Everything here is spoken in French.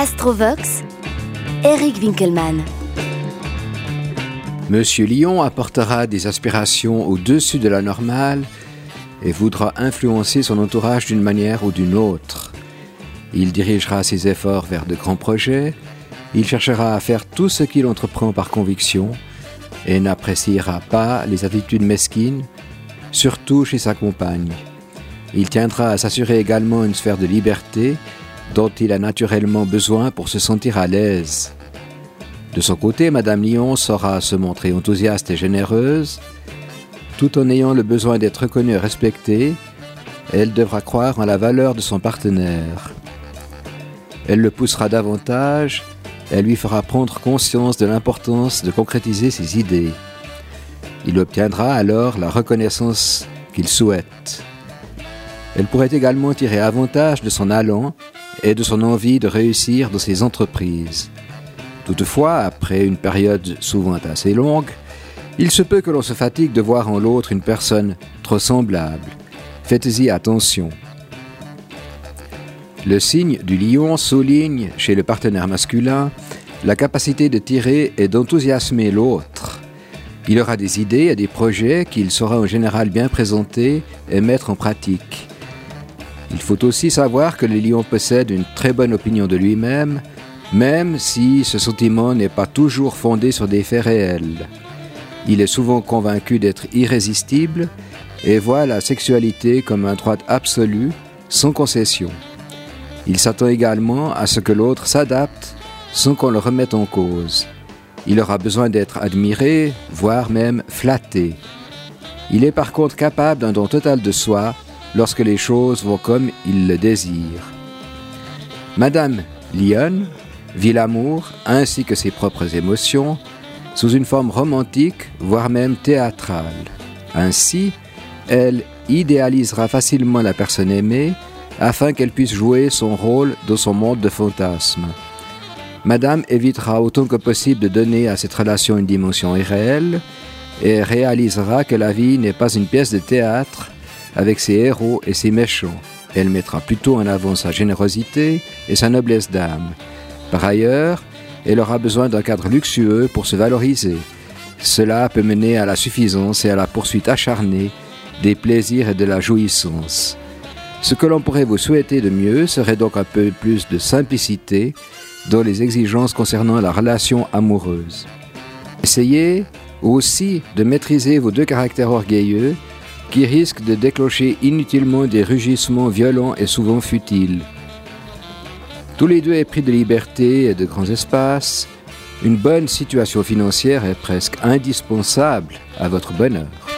Astrovox, Eric Winkelmann. Monsieur Lion apportera des aspirations au-dessus de la normale et voudra influencer son entourage d'une manière ou d'une autre. Il dirigera ses efforts vers de grands projets, il cherchera à faire tout ce qu'il entreprend par conviction et n'appréciera pas les attitudes mesquines, surtout chez sa compagne. Il tiendra à s'assurer également une sphère de liberté dont il a naturellement besoin pour se sentir à l'aise. De son côté, Madame Lyon saura se montrer enthousiaste et généreuse. Tout en ayant le besoin d'être reconnue et respectée, elle devra croire en la valeur de son partenaire. Elle le poussera davantage, elle lui fera prendre conscience de l'importance de concrétiser ses idées. Il obtiendra alors la reconnaissance qu'il souhaite. Elle pourrait également tirer avantage de son allant et de son envie de réussir dans ses entreprises. Toutefois, après une période souvent assez longue, il se peut que l'on se fatigue de voir en l'autre une personne trop semblable. Faites-y attention. Le signe du lion souligne chez le partenaire masculin la capacité de tirer et d'enthousiasmer l'autre. Il aura des idées et des projets qu'il saura en général bien présenter et mettre en pratique. Il faut aussi savoir que le lion possède une très bonne opinion de lui-même, même si ce sentiment n'est pas toujours fondé sur des faits réels. Il est souvent convaincu d'être irrésistible et voit la sexualité comme un droit absolu, sans concession. Il s'attend également à ce que l'autre s'adapte sans qu'on le remette en cause. Il aura besoin d'être admiré, voire même flatté. Il est par contre capable d'un don total de soi lorsque les choses vont comme il le désire. Madame Lyon vit l'amour ainsi que ses propres émotions sous une forme romantique, voire même théâtrale. Ainsi, elle idéalisera facilement la personne aimée afin qu'elle puisse jouer son rôle dans son monde de fantasmes. Madame évitera autant que possible de donner à cette relation une dimension irréelle et réalisera que la vie n'est pas une pièce de théâtre avec ses héros et ses méchants. Elle mettra plutôt en avant sa générosité et sa noblesse d'âme. Par ailleurs, elle aura besoin d'un cadre luxueux pour se valoriser. Cela peut mener à la suffisance et à la poursuite acharnée des plaisirs et de la jouissance. Ce que l'on pourrait vous souhaiter de mieux serait donc un peu plus de simplicité dans les exigences concernant la relation amoureuse. Essayez aussi de maîtriser vos deux caractères orgueilleux qui risquent de déclencher inutilement des rugissements violents et souvent futiles. Tous les deux épris de liberté et de grands espaces, une bonne situation financière est presque indispensable à votre bonheur.